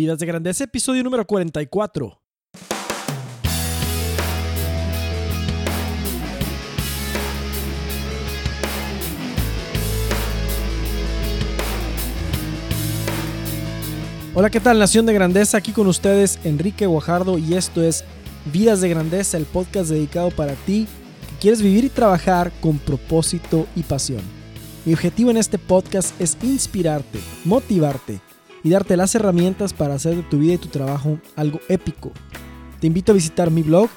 Vidas de Grandeza, episodio número 44. Hola, ¿qué tal Nación de Grandeza? Aquí con ustedes Enrique Guajardo y esto es Vidas de Grandeza, el podcast dedicado para ti que quieres vivir y trabajar con propósito y pasión. Mi objetivo en este podcast es inspirarte, motivarte y darte las herramientas para hacer de tu vida y tu trabajo algo épico. Te invito a visitar mi blog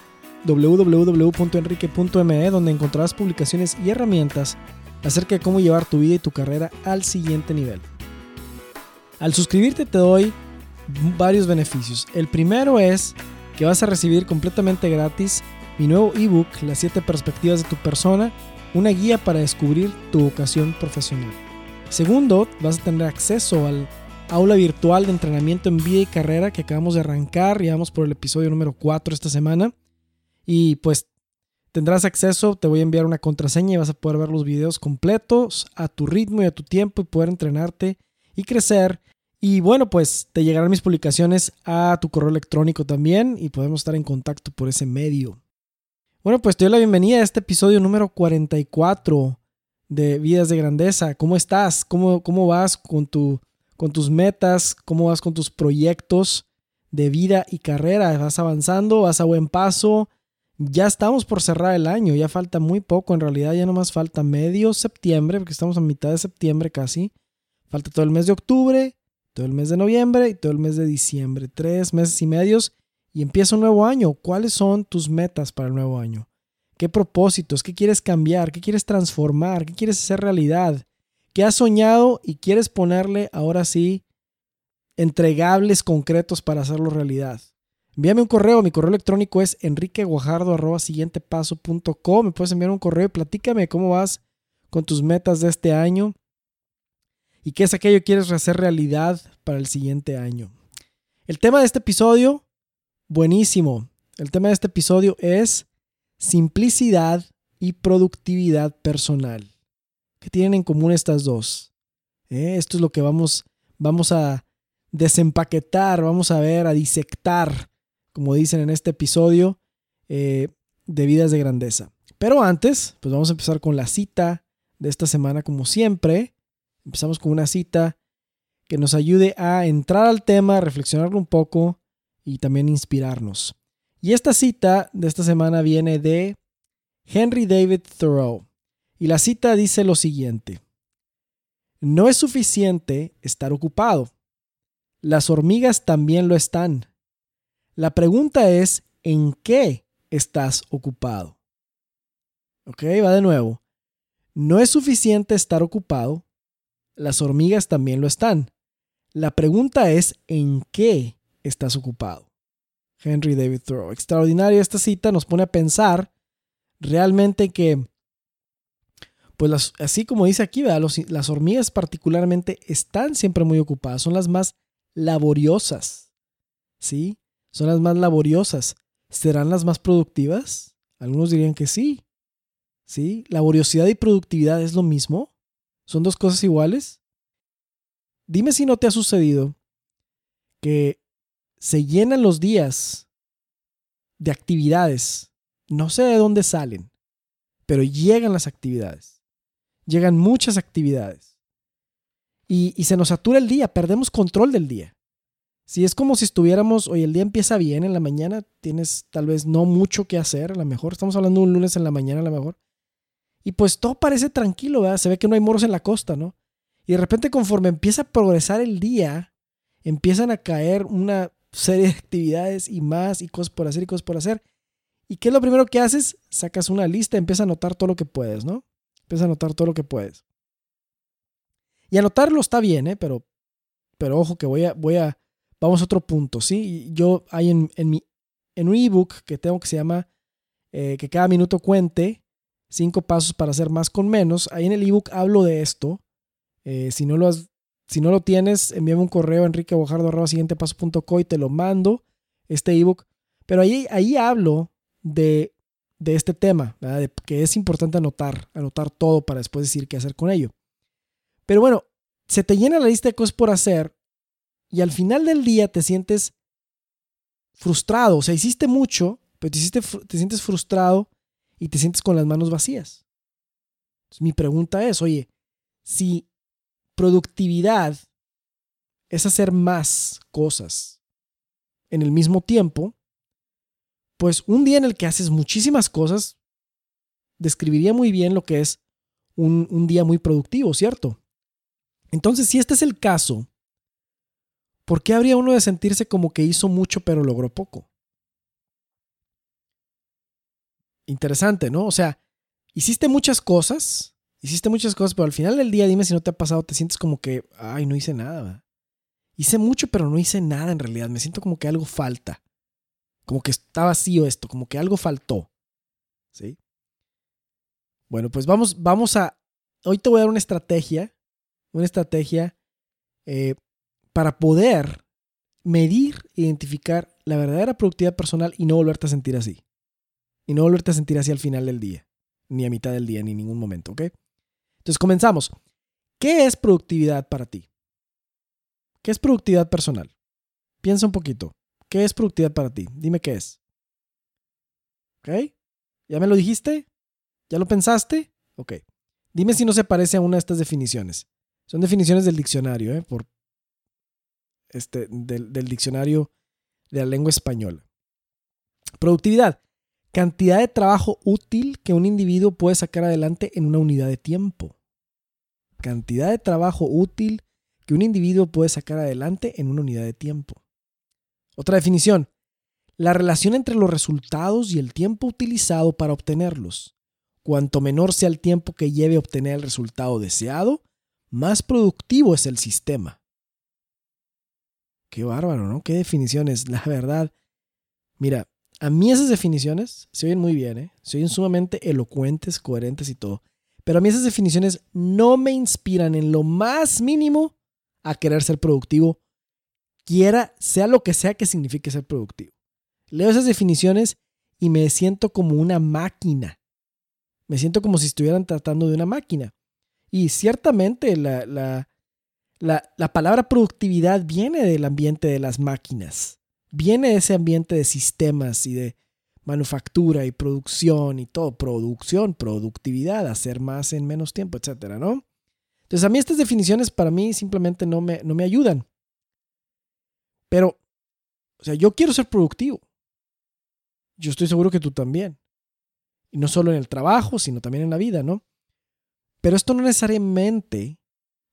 www.enrique.me donde encontrarás publicaciones y herramientas acerca de cómo llevar tu vida y tu carrera al siguiente nivel. Al suscribirte te doy varios beneficios. El primero es que vas a recibir completamente gratis mi nuevo ebook, Las 7 perspectivas de tu persona, una guía para descubrir tu vocación profesional. Segundo, vas a tener acceso al aula virtual de entrenamiento en vida y carrera que acabamos de arrancar, y vamos por el episodio número 4 esta semana. Y pues tendrás acceso, te voy a enviar una contraseña y vas a poder ver los videos completos a tu ritmo y a tu tiempo y poder entrenarte y crecer y bueno, pues te llegarán mis publicaciones a tu correo electrónico también y podemos estar en contacto por ese medio. Bueno, pues te doy la bienvenida a este episodio número 44 de Vidas de Grandeza. ¿Cómo estás? ¿Cómo, cómo vas con, tu, con tus metas? ¿Cómo vas con tus proyectos de vida y carrera? ¿Vas avanzando? ¿Vas a buen paso? Ya estamos por cerrar el año, ya falta muy poco, en realidad ya nomás falta medio septiembre, porque estamos a mitad de septiembre casi. Falta todo el mes de octubre, todo el mes de noviembre y todo el mes de diciembre. Tres meses y medios y empieza un nuevo año. ¿Cuáles son tus metas para el nuevo año? ¿Qué propósitos? ¿Qué quieres cambiar? ¿Qué quieres transformar? ¿Qué quieres hacer realidad? ¿Qué has soñado y quieres ponerle ahora sí entregables concretos para hacerlo realidad? Envíame un correo, mi correo electrónico es enriqueguajardo.com. Me puedes enviar un correo y platícame cómo vas con tus metas de este año y qué es aquello que quieres hacer realidad para el siguiente año. El tema de este episodio, buenísimo. El tema de este episodio es simplicidad y productividad personal. ¿Qué tienen en común estas dos? ¿Eh? Esto es lo que vamos, vamos a desempaquetar, vamos a ver, a disectar, como dicen en este episodio, eh, de vidas de grandeza. Pero antes, pues vamos a empezar con la cita de esta semana, como siempre. Empezamos con una cita que nos ayude a entrar al tema, reflexionarlo un poco y también inspirarnos. Y esta cita de esta semana viene de Henry David Thoreau. Y la cita dice lo siguiente. No es suficiente estar ocupado. Las hormigas también lo están. La pregunta es, ¿en qué estás ocupado? Ok, va de nuevo. No es suficiente estar ocupado. Las hormigas también lo están. La pregunta es, ¿en qué estás ocupado? Henry David Thoreau. Extraordinaria esta cita, nos pone a pensar realmente que, pues así como dice aquí, las hormigas particularmente están siempre muy ocupadas, son las más laboriosas. ¿Sí? Son las más laboriosas. ¿Serán las más productivas? Algunos dirían que sí. ¿Sí? ¿Laboriosidad y productividad es lo mismo? ¿Son dos cosas iguales? Dime si no te ha sucedido que se llenan los días de actividades. No sé de dónde salen, pero llegan las actividades. Llegan muchas actividades. Y, se nos satura el día, perdemos control del día. Si es como si estuviéramos, hoy el día empieza bien en la mañana, tienes tal vez no mucho que hacer, a lo mejor estamos hablando un lunes en la mañana a lo mejor, y pues todo parece tranquilo, ¿verdad? Se ve que no hay moros en la costa, ¿no? Y de repente conforme empieza a progresar el día, empiezan a caer una serie de actividades y más y cosas por hacer y cosas por hacer. ¿Y qué es lo primero que haces? Sacas una lista, empiezas a anotar todo lo que puedes, ¿no? Empiezas a anotar todo lo que puedes. Y anotarlo está bien, ¿eh? Pero, pero ojo que voy a, voy a, vamos a otro punto, ¿sí? Yo hay en, en, mi, en un ebook que tengo que se llama eh, Que cada minuto cuente, cinco pasos para hacer más con menos. Ahí en el ebook hablo de esto. Eh, si, no lo has, si no lo tienes, envíame un correo a enriquebojardo.siguientepaso.co y te lo mando, este ebook. Pero ahí, ahí hablo de, de este tema, que es importante anotar, anotar todo para después decir qué hacer con ello. Pero bueno, se te llena la lista de cosas por hacer y al final del día te sientes frustrado. O sea, hiciste mucho, pero te sientes frustrado y te sientes con las manos vacías. mi pregunta es, oye, si productividad es hacer más cosas en el mismo tiempo, pues un día en el que haces muchísimas cosas, describiría muy bien lo que es un, un día muy productivo, ¿cierto? Entonces, si este es el caso, ¿por qué habría uno de sentirse como que hizo mucho pero logró poco? Interesante, ¿no? O sea, hiciste muchas cosas, hiciste muchas cosas, pero al final del día, dime si no te ha pasado, te sientes como que, ay, no hice nada. Hice mucho, pero no hice nada en realidad. Me siento como que algo falta. Como que está vacío esto, como que algo faltó. ¿Sí? Bueno, pues vamos, vamos a. Hoy te voy a dar una estrategia. Una estrategia eh, para poder medir, identificar la verdadera productividad personal y no volverte a sentir así. Y no volverte a sentir así al final del día, ni a mitad del día, ni en ningún momento, ¿ok? Entonces comenzamos. ¿Qué es productividad para ti? ¿Qué es productividad personal? Piensa un poquito. ¿Qué es productividad para ti? Dime qué es. ¿Ok? ¿Ya me lo dijiste? ¿Ya lo pensaste? Ok. Dime si no se parece a una de estas definiciones. Son definiciones del diccionario, ¿eh? Por este, del, del diccionario de la lengua española. Productividad. Cantidad de trabajo útil que un individuo puede sacar adelante en una unidad de tiempo. Cantidad de trabajo útil que un individuo puede sacar adelante en una unidad de tiempo. Otra definición. La relación entre los resultados y el tiempo utilizado para obtenerlos. Cuanto menor sea el tiempo que lleve obtener el resultado deseado, más productivo es el sistema. Qué bárbaro, ¿no? Qué definiciones, la verdad. Mira, a mí esas definiciones se oyen muy bien, ¿eh? Se oyen sumamente elocuentes, coherentes y todo. Pero a mí esas definiciones no me inspiran en lo más mínimo a querer ser productivo, quiera, sea lo que sea que signifique ser productivo. Leo esas definiciones y me siento como una máquina. Me siento como si estuvieran tratando de una máquina. Y ciertamente la, la, la, la palabra productividad viene del ambiente de las máquinas viene de ese ambiente de sistemas y de manufactura y producción y todo, producción, productividad, hacer más en menos tiempo, etcétera, ¿no? Entonces a mí estas definiciones para mí simplemente no me, no me ayudan. Pero, o sea, yo quiero ser productivo. Yo estoy seguro que tú también. Y no solo en el trabajo, sino también en la vida, ¿no? Pero esto no necesariamente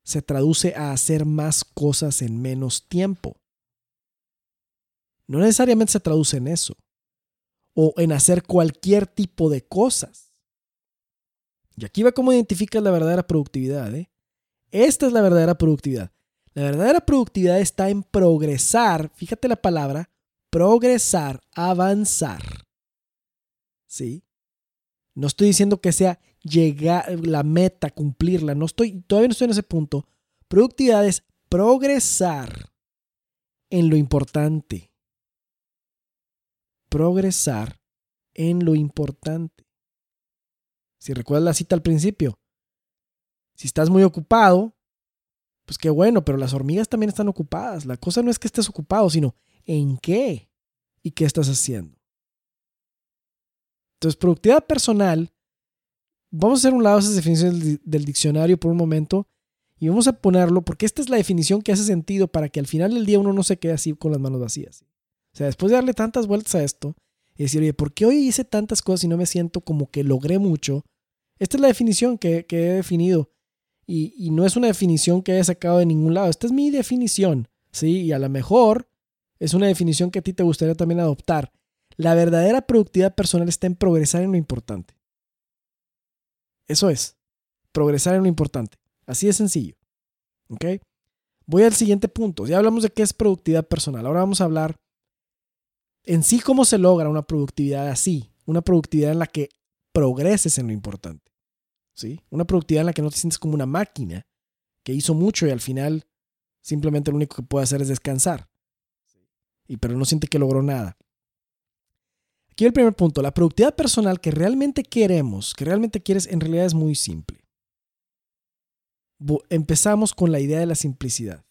se traduce a hacer más cosas en menos tiempo no necesariamente se traduce en eso. O en hacer cualquier tipo de cosas. Y aquí va cómo identificas la verdadera productividad. ¿eh? Esta es la verdadera productividad. La verdadera productividad está en progresar, fíjate la palabra, progresar, avanzar. ¿Sí? No estoy diciendo que sea llegar la meta, cumplirla, no estoy todavía no estoy en ese punto. Productividad es progresar en lo importante progresar en lo importante. Si recuerdas la cita al principio, si estás muy ocupado, pues qué bueno, pero las hormigas también están ocupadas. La cosa no es que estés ocupado, sino en qué y qué estás haciendo. Entonces, productividad personal, vamos a hacer un lado esas definiciones del diccionario por un momento y vamos a ponerlo porque esta es la definición que hace sentido para que al final del día uno no se quede así con las manos vacías. O sea, después de darle tantas vueltas a esto y decir, oye, ¿por qué hoy hice tantas cosas y no me siento como que logré mucho? Esta es la definición que, he definido. Y, no es una definición que haya sacado de ningún lado. Esta es mi definición. ¿sí? Y a lo mejor es una definición que a ti te gustaría también adoptar. La verdadera productividad personal está en progresar en lo importante. Eso es. Progresar en lo importante. Así de sencillo. ¿Ok? Voy al siguiente punto. Ya hablamos de qué es productividad personal. Ahora vamos a hablar en sí cómo se logra una productividad así, una productividad en la que progreses en lo importante. Una productividad en la que no te sientes como una máquina que hizo mucho y al final simplemente lo único que puede hacer es descansar. Y pero no siente que logró nada. Aquí el primer punto, la productividad personal que realmente queremos, que realmente quieres, en realidad es muy simple. Empezamos con la idea de la simplicidad.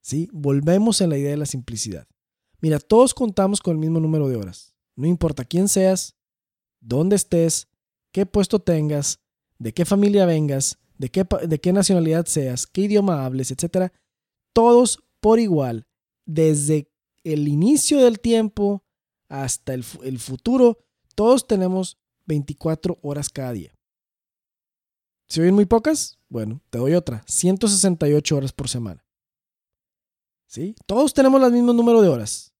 ¿Sí? Volvemos en la idea de la simplicidad. Mira, todos contamos con el mismo número de horas. No importa quién seas, dónde estés, qué puesto tengas, de qué familia vengas, de qué, nacionalidad seas, qué idioma hables, etc. Todos por igual, desde el inicio del tiempo hasta el, futuro, todos tenemos 24 horas cada día. ¿Se oyen muy pocas? Bueno, te doy otra. 168 horas por semana. ¿Sí? Todos tenemos el mismo número de horas.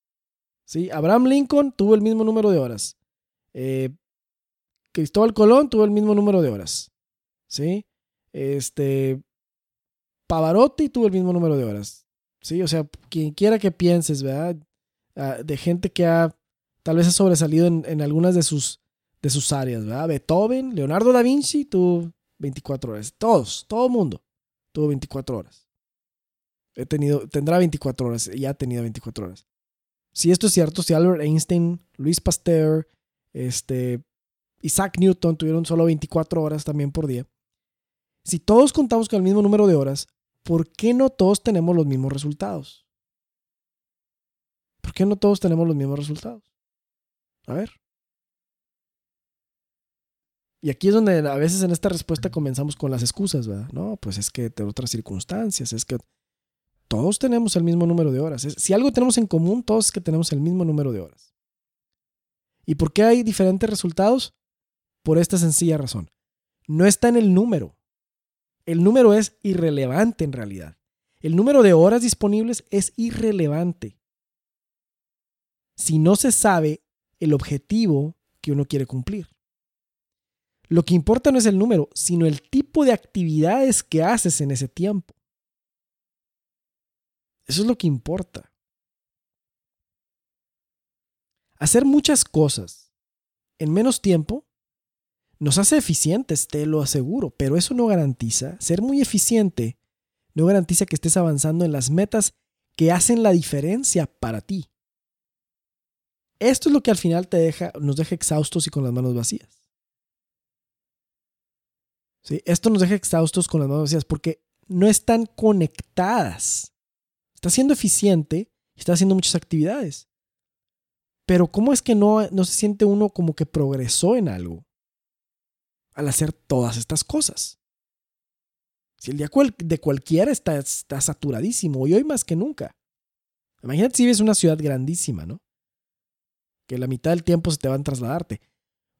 ¿Sí? Abraham Lincoln tuvo el mismo número de horas. Eh, Cristóbal Colón tuvo el mismo número de horas. ¿Sí? Este. Pavarotti tuvo el mismo número de horas. ¿Sí? O sea, quien quiera que pienses, ¿verdad? Ah, de gente que ha tal vez ha sobresalido en, en, algunas de sus, de sus áreas, ¿verdad? Beethoven, Leonardo da Vinci tuvo 24 horas. Todos, todo mundo tuvo 24 horas. He tenido, tendrá 24 horas y ha tenido 24 horas. Si esto es cierto, si Albert Einstein, Luis Pasteur, este, Isaac Newton tuvieron solo 24 horas también por día, si todos contamos con el mismo número de horas, ¿por qué no todos tenemos los mismos resultados? ¿Por qué no todos tenemos los mismos resultados? A ver. Y aquí es donde a veces en esta respuesta comenzamos con las excusas, ¿verdad? No, pues es que de otras circunstancias, es que todos tenemos el mismo número de horas. Si algo tenemos en común, todos es que tenemos el mismo número de horas. ¿Y por qué hay diferentes resultados? Por esta sencilla razón. No está en el número. El número es irrelevante en realidad. El número de horas disponibles es irrelevante. Si no se sabe el objetivo que uno quiere cumplir. Lo que importa no es el número, sino el tipo de actividades que haces en ese tiempo. Eso es lo que importa. Hacer muchas cosas en menos tiempo nos hace eficientes, te lo aseguro, pero eso no garantiza, ser muy eficiente no garantiza que estés avanzando en las metas que hacen la diferencia para ti. Esto es lo que al final te deja, nos deja exhaustos y con las manos vacías. ¿Sí? Esto nos deja exhaustos con las manos vacías porque no están conectadas. Está siendo eficiente y está haciendo muchas actividades. Pero ¿cómo es que no, no se siente uno como que progresó en algo al hacer todas estas cosas? Si el día de cualquiera está, está saturadísimo, y hoy más que nunca. Imagínate si vives una ciudad grandísima, ¿no? Que la mitad del tiempo se te va a trasladarte.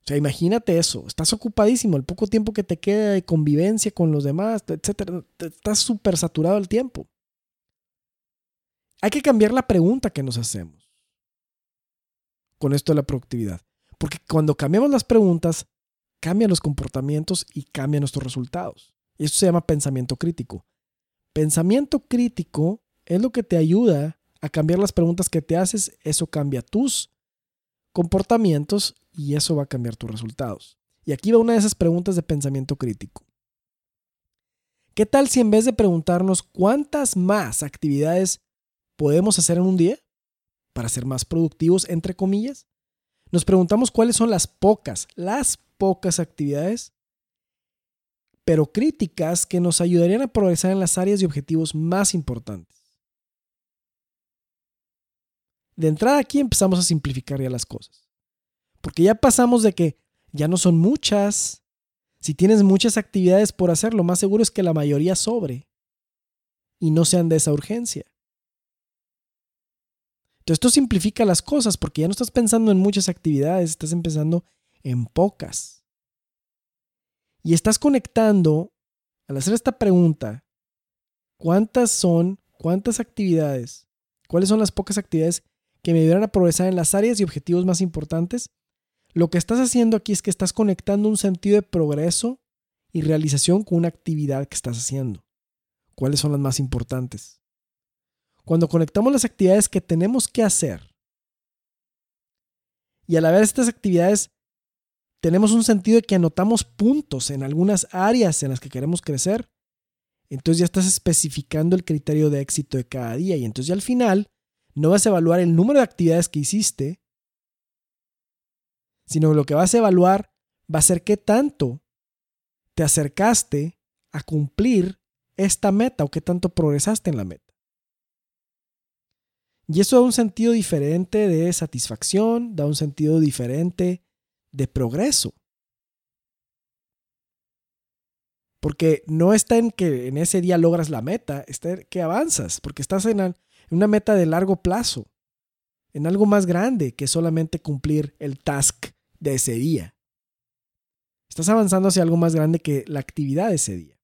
O sea, imagínate eso. Estás ocupadísimo. El poco tiempo que te queda de convivencia con los demás, etcétera. Estás súper saturado el tiempo. Hay que cambiar la pregunta que nos hacemos con esto de la productividad. Porque cuando cambiamos las preguntas, cambian los comportamientos y cambian nuestros resultados. Y esto se llama pensamiento crítico. Pensamiento crítico es lo que te ayuda a cambiar las preguntas que te haces. Eso cambia tus comportamientos y eso va a cambiar tus resultados. Y aquí va una de esas preguntas de pensamiento crítico. ¿Qué tal si en vez de preguntarnos cuántas más actividades podemos hacer en un día para ser más productivos, entre comillas? Nos preguntamos cuáles son las pocas, las pocas actividades, pero críticas que nos ayudarían a progresar en las áreas y objetivos más importantes. De entrada aquí empezamos a simplificar ya las cosas, porque ya pasamos de que ya no son muchas. Si tienes muchas actividades por hacer, lo más seguro es que la mayoría sobre y no sean de esa urgencia. Entonces esto simplifica las cosas porque ya no estás pensando en muchas actividades, estás empezando en pocas. Y estás conectando, al hacer esta pregunta, ¿cuántas son, cuántas actividades, cuáles son las pocas actividades que me ayudarán a progresar en las áreas y objetivos más importantes? Lo que estás haciendo aquí es que estás conectando un sentido de progreso y realización con una actividad que estás haciendo. ¿Cuáles son las más importantes? cuando conectamos las actividades que tenemos que hacer y a la vez estas actividades tenemos un sentido de que anotamos puntos en algunas áreas en las que queremos crecer, entonces ya estás especificando el criterio de éxito de cada día y entonces ya al final no vas a evaluar el número de actividades que hiciste, sino lo que vas a evaluar va a ser qué tanto te acercaste a cumplir esta meta o qué tanto progresaste en la meta. Y eso da un sentido diferente de satisfacción, da un sentido diferente de progreso. Porque no está en que en ese día logras la meta, está en que avanzas, porque estás en una meta de largo plazo, en algo más grande que solamente cumplir el task de ese día. Estás avanzando hacia algo más grande que la actividad de ese día.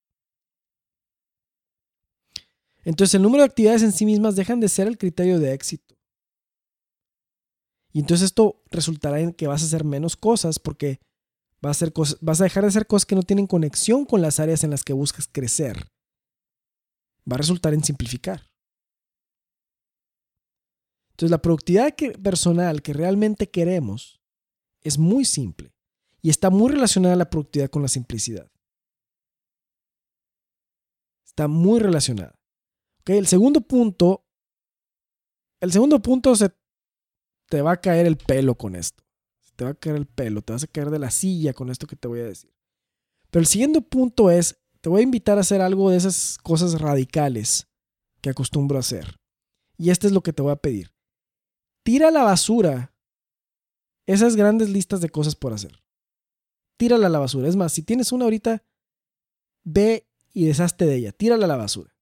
Entonces el número de actividades en sí mismas dejan de ser el criterio de éxito. Y entonces esto resultará en que vas a hacer menos cosas porque vas a, dejar de hacer cosas que no tienen conexión con las áreas en las que buscas crecer. Va a resultar en simplificar. Entonces la productividad personal que realmente queremos es muy simple y está muy relacionada a la productividad con la simplicidad. Está muy relacionada. El segundo punto, el segundo punto se te va a caer el pelo con esto. te va a caer el pelo, te vas a caer de la silla con esto que te voy a decir. Pero el siguiente punto es, te voy a invitar a hacer algo de esas cosas radicales que acostumbro a hacer. Y este es lo que te voy a pedir. Tira a la basura esas grandes listas de cosas por hacer. Tírala a la basura. Es más, si tienes una ahorita, ve y deshazte de ella. Tírala a la basura.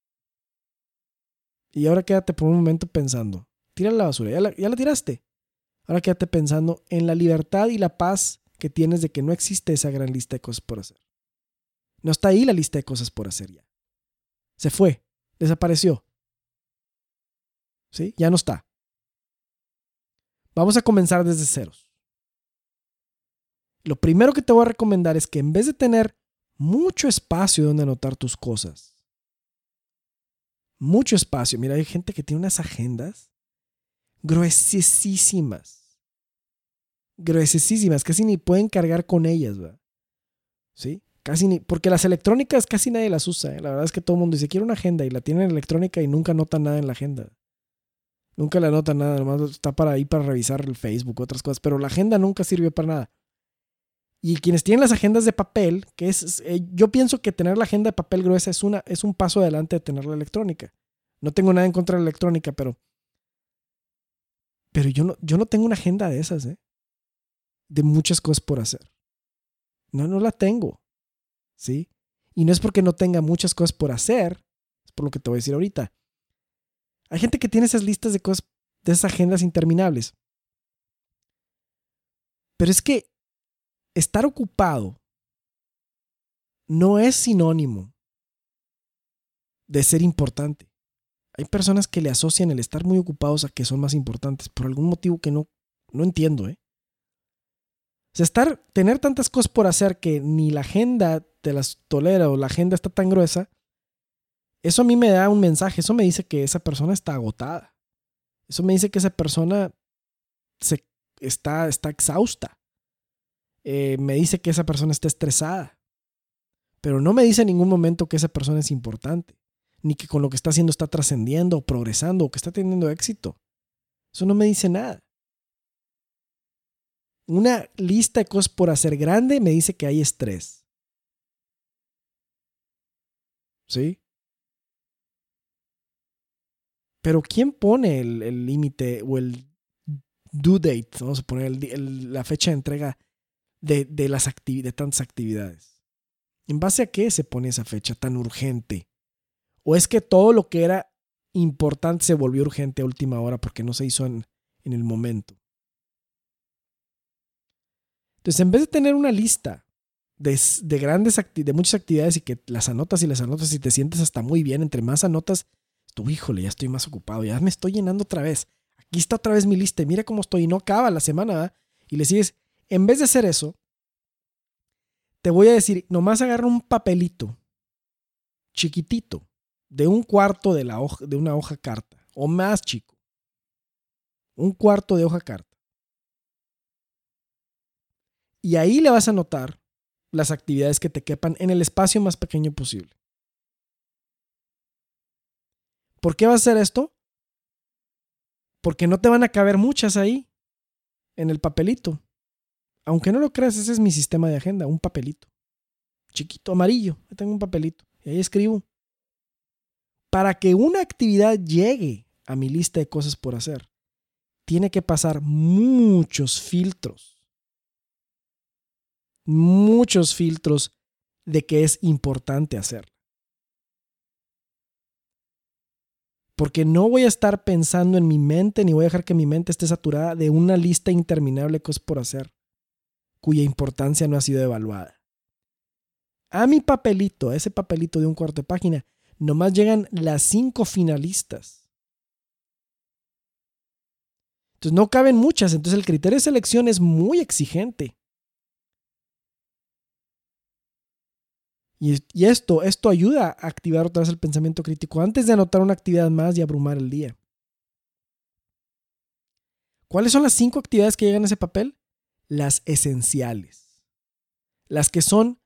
Y ahora quédate por un momento pensando. Tira la basura, ya la tiraste. Ahora quédate pensando en la libertad y la paz que tienes de que no existe esa gran lista de cosas por hacer. No está ahí la lista de cosas por hacer ya. Se fue, desapareció. ¿Sí? Ya no está. Vamos a comenzar desde ceros. Lo primero que te voy a recomendar es que en vez de tener mucho espacio donde anotar tus cosas, mucho espacio. Mira, hay gente que tiene unas agendas gruesísimas. Gruesísimas, casi ni pueden cargar con ellas, ¿verdad? ¿Sí? Casi ni, porque las electrónicas casi nadie las usa. ¿eh? La verdad es que todo el mundo dice, quiero una agenda y la tienen electrónica y nunca notan nada en la agenda. Nunca la notan nada, nomás está para ahí para revisar el Facebook, otras cosas, pero la agenda nunca sirvió para nada. Y quienes tienen las agendas de papel, que es, eh, yo pienso que tener la agenda de papel gruesa es, una, es un paso adelante de tener la electrónica. No tengo nada en contra de la electrónica, pero, pero yo, no, yo no tengo una agenda de esas, ¿eh? De muchas cosas por hacer. No, no la tengo. ¿Sí? Y no es porque no tenga muchas cosas por hacer, es por lo que te voy a decir ahorita. Hay gente que tiene esas listas de cosas, de esas agendas interminables. Pero es que estar ocupado no es sinónimo de ser importante. Hay personas que le asocian el estar muy ocupados a que son más importantes por algún motivo que no, no entiendo, ¿eh? O sea, estar, tener tantas cosas por hacer que ni la agenda te las tolera o la agenda está tan gruesa, eso a mí me da un mensaje, eso me dice que esa persona está agotada. Eso me dice que esa persona se, está, está exhausta. Eh, me dice que esa persona está estresada, pero no me dice en ningún momento que esa persona es importante, ni que con lo que está haciendo está trascendiendo o progresando o que está teniendo éxito. Eso no me dice nada. Una lista de cosas por hacer grande me dice que hay estrés. ¿Sí? Pero ¿quién pone el límite o el due date? Vamos a poner la fecha de entrega de, las de tantas actividades? ¿En base a qué se pone esa fecha tan urgente? ¿O es que todo lo que era importante se volvió urgente a última hora porque no se hizo en, en el momento? Entonces, en vez de tener una lista de, de grandes de muchas actividades y que las anotas y las anotas y te sientes hasta muy bien, entre más anotas, tú, híjole, ya estoy más ocupado, ya me estoy llenando otra vez. Aquí está otra vez mi lista, mira cómo estoy y no acaba la semana, y le sigues, en vez de hacer eso, te voy a decir, nomás agarra un papelito chiquitito de un cuarto de, la hoja, de una hoja carta o más chico. Un cuarto de hoja carta. Y ahí le vas a anotar las actividades que te quepan en el espacio más pequeño posible. ¿Por qué vas a hacer esto? Porque no te van a caber muchas ahí, en el papelito. Aunque no lo creas, ese es mi sistema de agenda, un papelito. Chiquito, amarillo. tengo un papelito. Y ahí escribo. Para que una actividad llegue a mi lista de cosas por hacer, tiene que pasar muchos filtros. Muchos filtros de que es importante hacer. Porque no voy a estar pensando en mi mente ni voy a dejar que mi mente esté saturada de una lista interminable de cosas por hacer, cuya importancia no ha sido evaluada. A mi papelito, a ese papelito de un cuarto de página, nomás llegan las cinco finalistas. Entonces no caben muchas, entonces el criterio de selección es muy exigente. Y, esto, esto ayuda a activar otra vez el pensamiento crítico antes de anotar una actividad más y abrumar el día. ¿Cuáles son las cinco actividades que llegan a ese papel? Las esenciales. Las que son,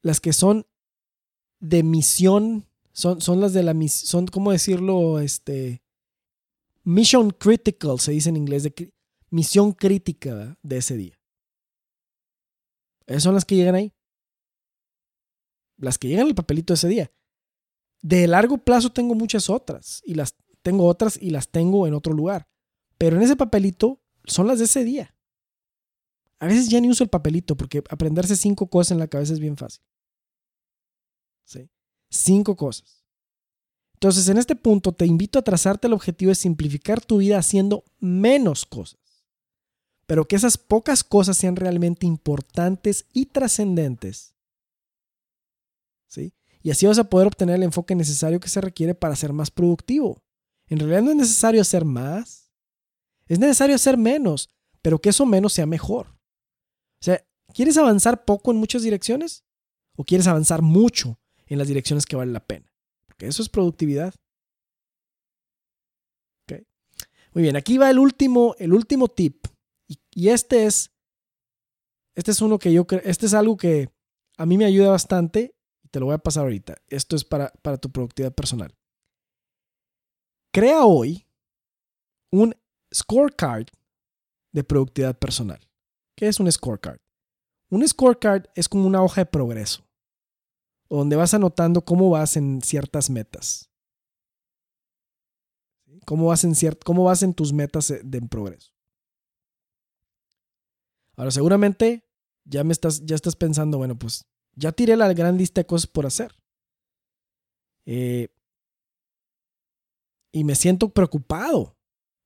las que son de misión, son, son las de la misión, son, ¿cómo decirlo? Este, mission critical, se dice en inglés, de misión crítica de ese día. Esas son las que llegan ahí las que llegan al papelito ese día. De largo plazo tengo muchas otras y las tengo otras y las tengo en otro lugar. Pero en ese papelito son las de ese día. A veces ya ni uso el papelito porque aprenderse cinco cosas en la cabeza es bien fácil. ¿Sí? Cinco cosas. Entonces, en este punto te invito a trazarte el objetivo de simplificar tu vida haciendo menos cosas. Pero que esas pocas cosas sean realmente importantes y trascendentes y así vas a poder obtener el enfoque necesario que se requiere para ser más productivo. En realidad no es necesario hacer más, es necesario hacer menos, pero que eso menos sea mejor. O sea, ¿quieres avanzar poco en muchas direcciones? ¿O quieres avanzar mucho en las direcciones que vale la pena? Porque eso es productividad. Muy bien, aquí va el último, el último tip. Y, y este es, este es uno que yo creo, este es algo que a mí me ayuda bastante te lo voy a pasar ahorita. Esto es para, para tu productividad personal. Crea hoy un scorecard de productividad personal. ¿Qué es un scorecard? Un scorecard es como una hoja de progreso, donde vas anotando cómo vas en ciertas metas. ¿Cómo vas en, cómo vas en tus metas de progreso? Ahora, seguramente ya me estás, ya estás pensando, bueno, pues ya tiré la gran lista de cosas por hacer. Eh, y me siento preocupado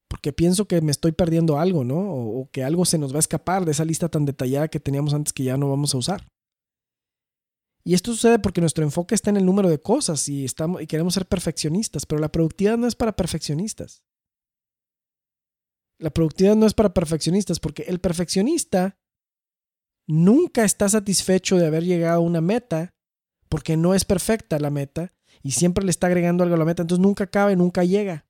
porque pienso que me estoy perdiendo algo, ¿no? O, que algo se nos va a escapar de esa lista tan detallada que teníamos antes que ya no vamos a usar. Y esto sucede porque nuestro enfoque está en el número de cosas y, estamos, y queremos ser perfeccionistas, pero la productividad no es para perfeccionistas. La productividad no es para perfeccionistas porque el perfeccionista nunca está satisfecho de haber llegado a una meta porque no es perfecta la meta y siempre le está agregando algo a la meta, entonces nunca acaba y nunca llega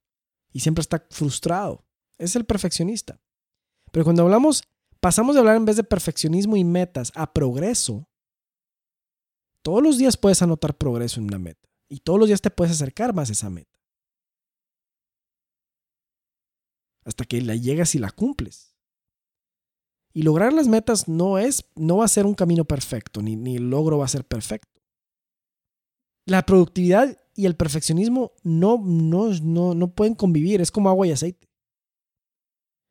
y siempre está frustrado. Es el perfeccionista. Pero cuando hablamos, pasamos de hablar en vez de perfeccionismo y metas a progreso, todos los días puedes anotar progreso en una meta y todos los días te puedes acercar más a esa meta. Hasta que la llegas y la cumples. Y lograr las metas no es, no va a ser un camino perfecto, ni, ni el logro va a ser perfecto. La productividad y el perfeccionismo no, no, no, no pueden convivir, es como agua y aceite.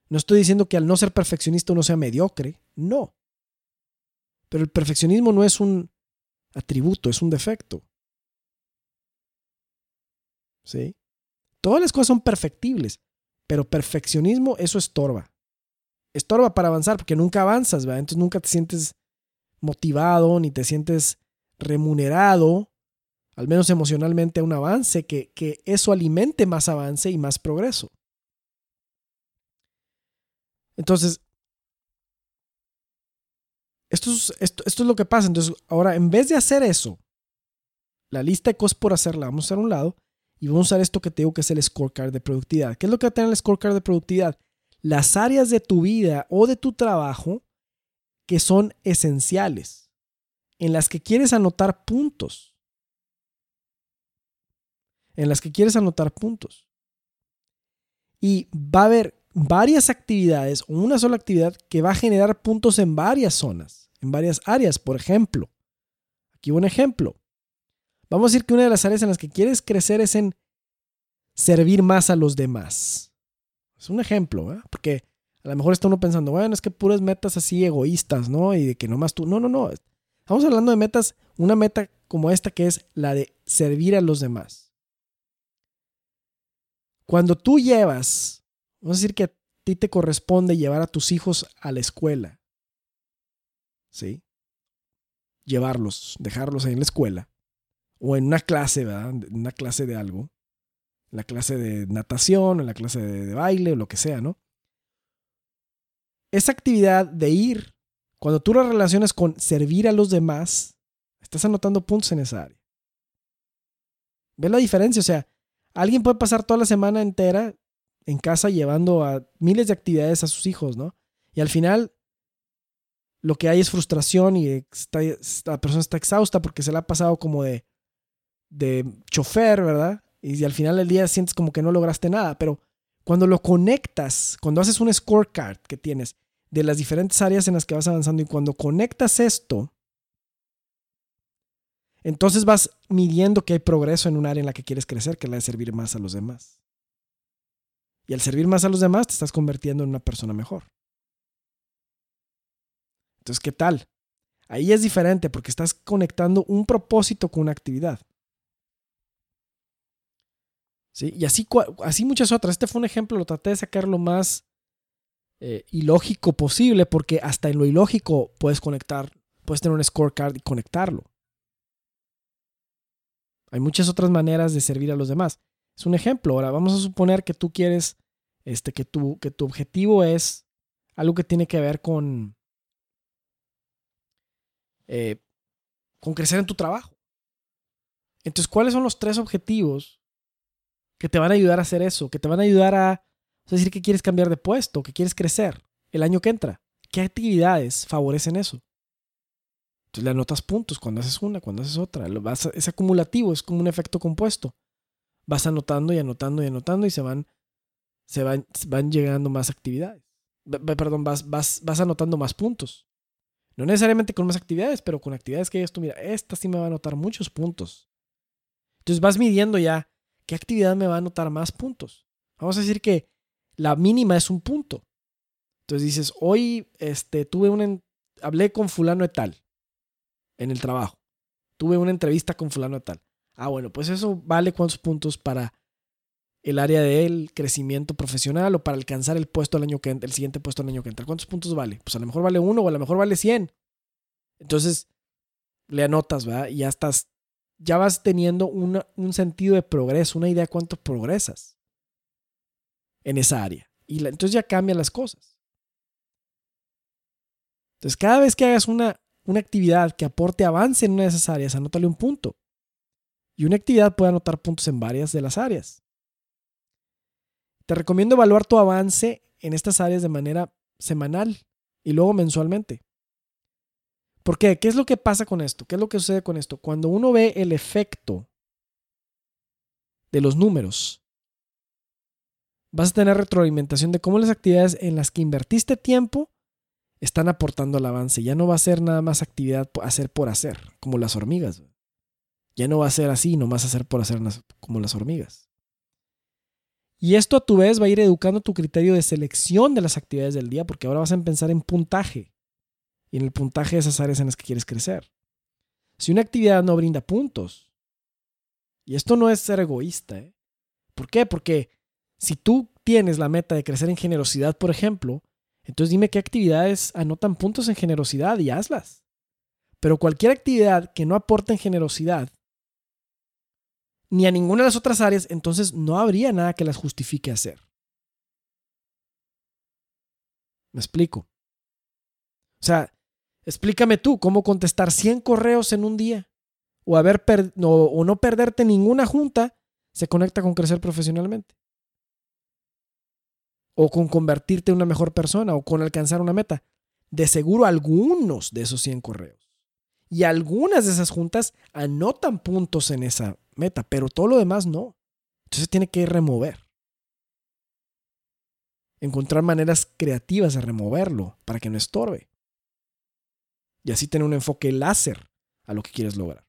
No estoy diciendo que al no ser perfeccionista uno sea mediocre, no. Pero el perfeccionismo no es un atributo, es un defecto. ¿Sí? Todas las cosas son perfectibles, pero perfeccionismo eso estorba estorba para avanzar porque nunca avanzas, ¿verdad? Entonces nunca te sientes motivado ni te sientes remunerado, al menos emocionalmente, a un avance, que, eso alimente más avance y más progreso. Entonces, esto es, esto, esto es lo que pasa. Entonces, ahora, en vez de hacer eso, la lista de cosas por hacer la vamos a hacer a un lado y vamos a usar esto que te digo que es el scorecard de productividad. ¿Qué es lo que va a tener el scorecard de productividad? Las áreas de tu vida o de tu trabajo que son esenciales, en las que quieres anotar puntos. En las que quieres anotar puntos. Y va a haber varias actividades o una sola actividad que va a generar puntos en varias zonas, en varias áreas. Por ejemplo, aquí un ejemplo. Vamos a decir que una de las áreas en las que quieres crecer es en servir más a los demás. Es un ejemplo, ¿eh? porque a lo mejor está uno pensando, bueno, es que puras metas así egoístas, ¿no? Y de que nomás tú. No, no, no. Estamos hablando de metas, una meta como esta que es la de servir a los demás. Cuando tú llevas, vamos a decir que a ti te corresponde llevar a tus hijos a la escuela, ¿sí? Llevarlos, dejarlos ahí en la escuela, o en una clase, ¿verdad? Una clase de algo, la clase de natación, en la clase de baile, o lo que sea, ¿no? esa actividad de ir, cuando tú la relacionas con servir a los demás, estás anotando puntos en esa área. ¿Ves la diferencia? O sea, alguien puede pasar toda la semana entera en casa llevando a miles de actividades a sus hijos, ¿no? Y al final lo que hay es frustración y la persona está exhausta porque se la ha pasado como de, de chofer, ¿verdad? Y al final del día sientes como que no lograste nada, pero cuando lo conectas, cuando haces un scorecard que tienes de las diferentes áreas en las que vas avanzando y cuando conectas esto, entonces vas midiendo que hay progreso en un área en la que quieres crecer, que es la de servir más a los demás. Y al servir más a los demás te estás convirtiendo en una persona mejor. Entonces, ¿qué tal? Ahí es diferente porque estás conectando un propósito con una actividad. ¿Sí? Y así, así muchas otras. Este fue un ejemplo, lo traté de sacar lo más eh, ilógico posible, porque hasta en lo ilógico puedes conectar, puedes tener un scorecard y conectarlo. Hay muchas otras maneras de servir a los demás. Es un ejemplo. Ahora vamos a suponer que tú quieres, este, que tu, que tu objetivo es algo que tiene que ver con, eh, con crecer en tu trabajo. Entonces, ¿cuáles son los tres objetivos que te van a ayudar a hacer eso? Que te van a ayudar a decir, que quieres cambiar de puesto, que quieres crecer el año que entra. ¿Qué actividades favorecen eso? Entonces le anotas puntos cuando haces una, cuando haces otra. es acumulativo, es como un efecto compuesto. Vas anotando y anotando y anotando y se van, se van, van llegando más actividades. perdón, vas, vas, vas anotando más puntos. No necesariamente con más actividades, pero con actividades que digas tú, mira, esta sí me va a anotar muchos puntos. Entonces vas midiendo ya qué actividad me va a anotar más puntos. Vamos a decir que la mínima es un punto. Entonces dices, hoy este, tuve una, hablé con fulano de tal en el trabajo. Tuve una entrevista con fulano de tal. Ah, bueno, pues eso vale cuántos puntos para el área del crecimiento profesional o para alcanzar el puesto el año que el siguiente puesto el año que entra. ¿Cuántos puntos vale? Pues a lo mejor vale uno o a lo mejor vale 100. Entonces le anotas, ¿verdad? Y ya estás, ya vas teniendo un sentido de progreso, una idea de cuánto progresas en esa área. Y entonces ya cambian las cosas. Entonces, cada vez que hagas una, una actividad que aporte avance en una de esas áreas, anótale un punto. Y una actividad puede anotar puntos en varias de las áreas. Te recomiendo evaluar tu avance en estas áreas de manera semanal y luego mensualmente. ¿Por qué? ¿Qué es lo que pasa con esto? ¿Qué es lo que sucede con esto? Cuando uno ve el efecto de los números vas a tener retroalimentación de cómo las actividades en las que invertiste tiempo están aportando al avance. Ya no va a ser nada más actividad hacer por hacer, como las hormigas. Ya no va a ser así, nomás hacer por hacer como las hormigas. Y esto a tu vez va a ir educando tu criterio de selección de las actividades del día, porque ahora vas a pensar en puntaje y en el puntaje de esas áreas en las que quieres crecer. Si una actividad no brinda puntos, y esto no es ser egoísta, ¿eh? ¿por qué? Porque si tú tienes la meta de crecer en generosidad, por ejemplo, entonces dime qué actividades anotan puntos en generosidad y hazlas. Pero cualquier actividad que no aporte en generosidad, ni a ninguna de las otras áreas, entonces no habría nada que las justifique hacer. ¿Me explico? O sea, explícame tú cómo contestar 100 correos en un día o, haber o no perderte ninguna junta se conecta con crecer profesionalmente o con convertirte en una mejor persona o con alcanzar una meta. De seguro algunos de esos 100 correos. Y algunas de esas juntas anotan puntos en esa meta, pero todo lo demás no. Entonces tiene que remover. Encontrar maneras creativas de removerlo para que no estorbe. Y así tener un enfoque láser a lo que quieres lograr.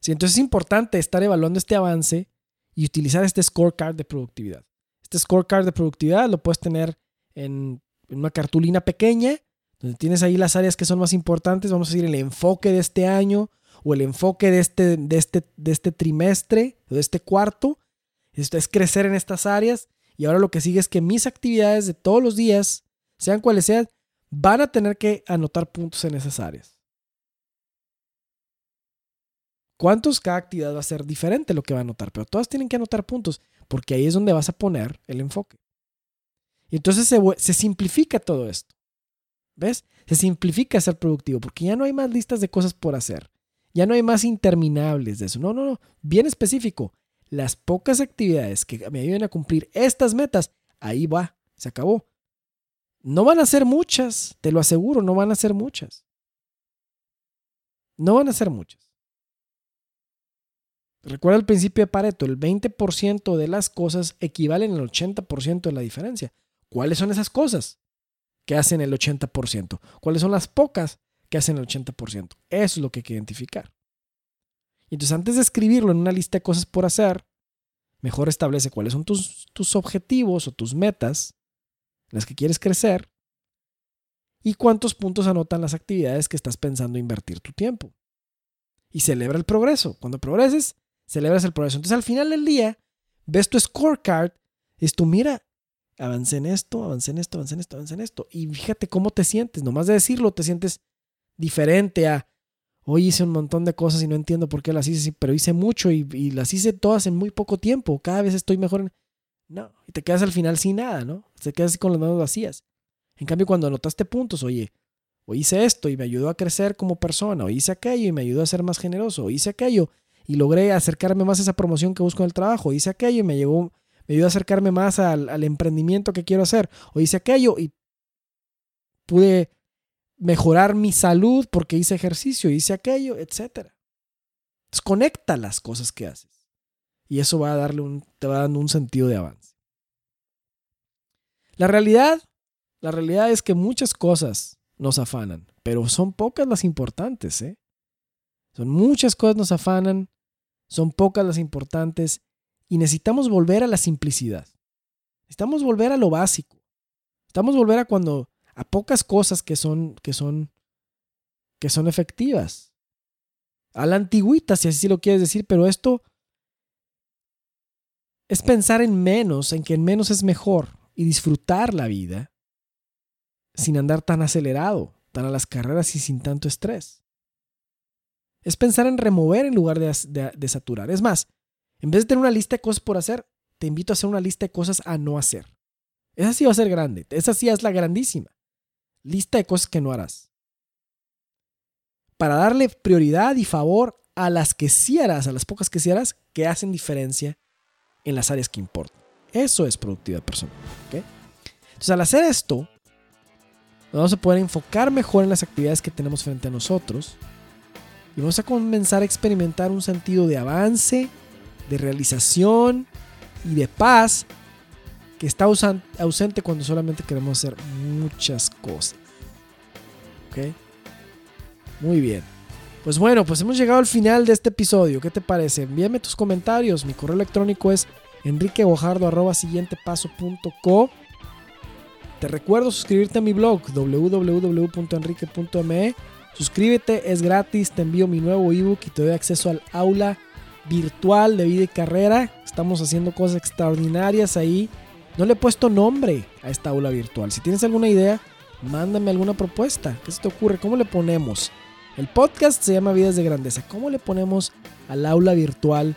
Sí, entonces es importante estar evaluando este avance y utilizar este scorecard de productividad. Este scorecard de productividad lo puedes tener en, una cartulina pequeña, donde tienes ahí las áreas que son más importantes, vamos a decir el enfoque de este año o el enfoque de este, de este, de este trimestre o de este cuarto. Esto es crecer en estas áreas y ahora lo que sigue es que mis actividades de todos los días, sean cuales sean, van a tener que anotar puntos en esas áreas. ¿Cuántos cada actividad va a ser diferente lo que va a anotar? Pero todas tienen que anotar puntos, porque ahí es donde vas a poner el enfoque. Y entonces se, se simplifica todo esto. ¿Ves? Se simplifica ser productivo, porque ya no hay más listas de cosas por hacer. Ya no hay más interminables de eso. No, no, no. Bien específico. Las pocas actividades que me ayuden a cumplir estas metas, ahí va. Se acabó. No van a ser muchas, te lo aseguro, no van a ser muchas. No van a ser muchas. Recuerda el principio de Pareto, el 20% de las cosas equivalen al 80% de la diferencia. ¿Cuáles son esas cosas que hacen el 80%? ¿Cuáles son las pocas que hacen el 80%? Eso es lo que hay que identificar. Y entonces antes de escribirlo en una lista de cosas por hacer, mejor establece cuáles son tus, tus objetivos o tus metas, las que quieres crecer, y cuántos puntos anotan las actividades que estás pensando invertir tu tiempo. Y celebra el progreso. Cuando progreses, celebras el progreso. Entonces al final del día, ves tu scorecard, es tu mira, avancé en esto, avancé en esto, avancé en esto, avancé en esto. Y fíjate cómo te sientes. Nomás de decirlo, te sientes diferente a, hoy hice un montón de cosas y no entiendo por qué las hice, pero hice mucho y, las hice todas en muy poco tiempo. Cada vez estoy mejor. No, y te quedas al final sin nada, ¿no? Te quedas con las manos vacías. En cambio, cuando anotaste puntos, oye, hoy hice esto y me ayudó a crecer como persona, o hice aquello y me ayudó a ser más generoso, o hice aquello y logré acercarme más a esa promoción que busco en el trabajo. Hice aquello y me llegó, me ayudó a acercarme más al, emprendimiento que quiero hacer. O hice aquello y pude mejorar mi salud porque hice ejercicio, hice aquello, etc. Desconecta las cosas que haces. Y eso va a darle un, te va dando un sentido de avance. La realidad, la realidad es que muchas cosas nos afanan, pero son pocas las importantes, ¿eh? Son muchas cosas nos afanan, son pocas las importantes y necesitamos volver a la simplicidad. Necesitamos volver a lo básico. Necesitamos volver a cuando a pocas cosas que son que son que son efectivas. A la antigüita, si así lo quieres decir, pero esto es pensar en menos, en que en menos es mejor y disfrutar la vida sin andar tan acelerado, tan a las carreras y sin tanto estrés. Es pensar en remover en lugar de, saturar. Es más, en vez de tener una lista de cosas por hacer, te invito a hacer una lista de cosas a no hacer. Esa sí va a ser grande. Esa sí es la grandísima. Lista de cosas que no harás. Para darle prioridad y favor a las que sí harás, a las pocas que sí harás, que hacen diferencia en las áreas que importan. Eso es productividad personal. Entonces, al hacer esto, vamos a poder enfocar mejor en las actividades que tenemos frente a nosotros y vamos a comenzar a experimentar un sentido de avance, de realización y de paz que está ausente cuando solamente queremos hacer muchas cosas. ¿Ok? Muy bien. Pues bueno, pues hemos llegado al final de este episodio. ¿Qué te parece? Envíame tus comentarios. Mi correo electrónico es enriquegojardo.co. Te recuerdo suscribirte a mi blog www.enrique.me Suscríbete, es gratis, te envío mi nuevo ebook y te doy acceso al aula virtual de vida y carrera. Estamos haciendo cosas extraordinarias ahí. No le he puesto nombre a esta aula virtual. Si tienes alguna idea, mándame alguna propuesta. ¿Qué se te ocurre? ¿Cómo le ponemos? El podcast se llama Vidas de Grandeza. ¿Cómo le ponemos al aula virtual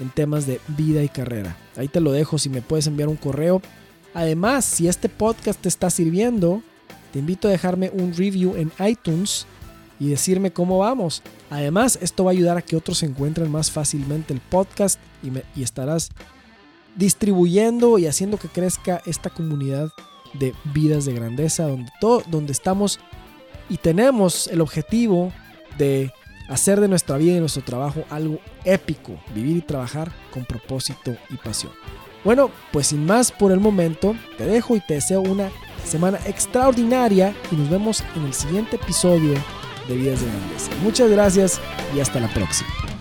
en temas de vida y carrera? Ahí te lo dejo si me puedes enviar un correo. Además, si este podcast te está sirviendo, te invito a dejarme un review en iTunes y decirme cómo vamos. Además, esto va a ayudar a que otros encuentren más fácilmente el podcast y, estarás distribuyendo y haciendo que crezca esta comunidad de vidas de grandeza donde, todo, donde estamos y tenemos el objetivo de hacer de nuestra vida y nuestro trabajo algo épico, vivir y trabajar con propósito y pasión. Bueno, pues sin más por el momento, te dejo y te deseo una semana extraordinaria y nos vemos en el siguiente episodio de Vidas de Grandeza. Muchas gracias y hasta la próxima.